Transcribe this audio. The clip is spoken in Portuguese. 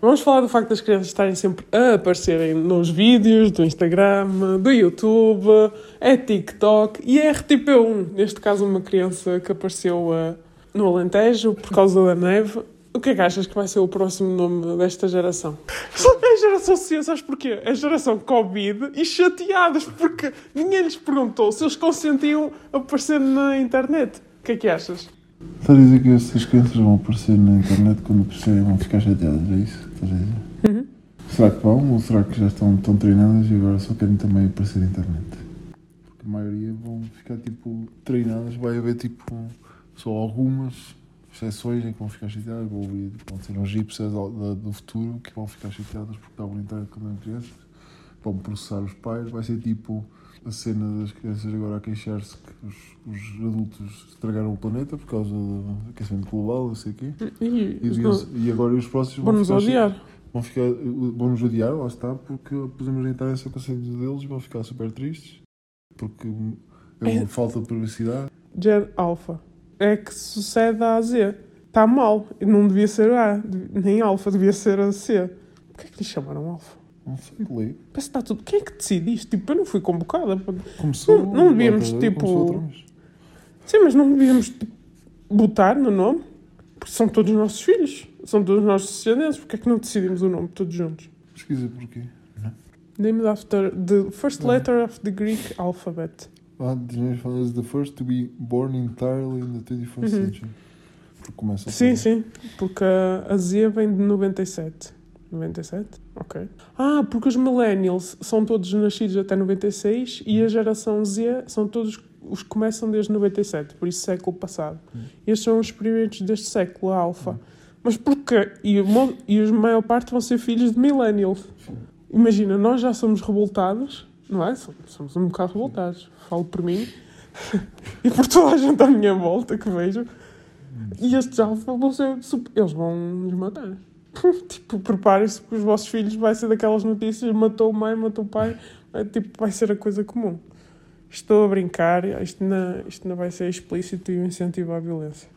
Vamos falar do facto das crianças estarem sempre a aparecerem nos vídeos do Instagram, do YouTube, é TikTok e é RTP1. Neste caso, uma criança que apareceu uh, no Alentejo por causa da neve. O que é que achas que vai ser o próximo nome desta geração? É a geração C, sabes porquê? É a geração Covid e chateadas porque ninguém lhes perguntou se eles consentiam aparecer na internet. O que é que achas? Estás a dizer que essas crianças vão aparecer na internet quando aparecerem vão ficar chateadas, é isso? Estás a dizer? Uhum. Será que vão ou será que já estão tão treinadas e agora só querem também aparecer na internet? Porque a maioria vão ficar tipo treinadas, vai haver tipo só algumas exceções em que vão ficar chateadas, vão, vão ser uns gipsies do, do- do futuro que vão ficar chateadas porque estavam na internet quando eram crianças, vão processar os pais, vai ser tipo a cena das crianças agora a queixar-se que os, os adultos estragaram o planeta por causa do aquecimento global, não sei o quê. E, E, e agora os próximos ficar chateados odiar. vão ficar vão nos odiar, lá está, porque pusemos a internet sem conselho deles e vão ficar super tristes porque é uma É. falta de privacidade. Gen Alpha. É que sucede à Z. Está mal. Não devia ser A, nem Alpha, devia ser a C. Porquê é que lhe chamaram Alpha? Não sei, leio. Parece que está tudo. Quem é que decide isto? Tipo, eu não fui convocada. Começou. Não- não devíamos, outra tipo, outra vez. Sim, mas não devíamos tipo, botar no nome? Porque são todos nossos filhos. São todos nossos descendentes. Porquê é que não decidimos o nome todos juntos? Pesquisa porquê. Named after the first letter of the Greek alphabet. Ah, Fan is the first to be born entirely in the 21st Uhum. century. Porque começa Sim, sim. Porque a, a Z vem de 97. 97? Ok. Ah, porque os millennials são todos nascidos até 96 e a geração Z são todos os que começam desde 97, por isso século passado. Hum. Estes são os primeiros deste século, a alfa. Mas porquê? E, o e a maior parte vão ser filhos de millennials. Imagina, nós já somos revoltados, não é? Somos- um bocado revoltados. Falo por mim e por toda a gente à minha volta que vejo. E estes alfa vão ser. Eles vão nos matar. tipo, preparem-se que os vossos filhos vai ser daquelas notícias: matou mãe, matou pai. É, tipo, vai ser a coisa comum. Estou a brincar, isto não, isto não vai ser explícito e um incentivo à violência.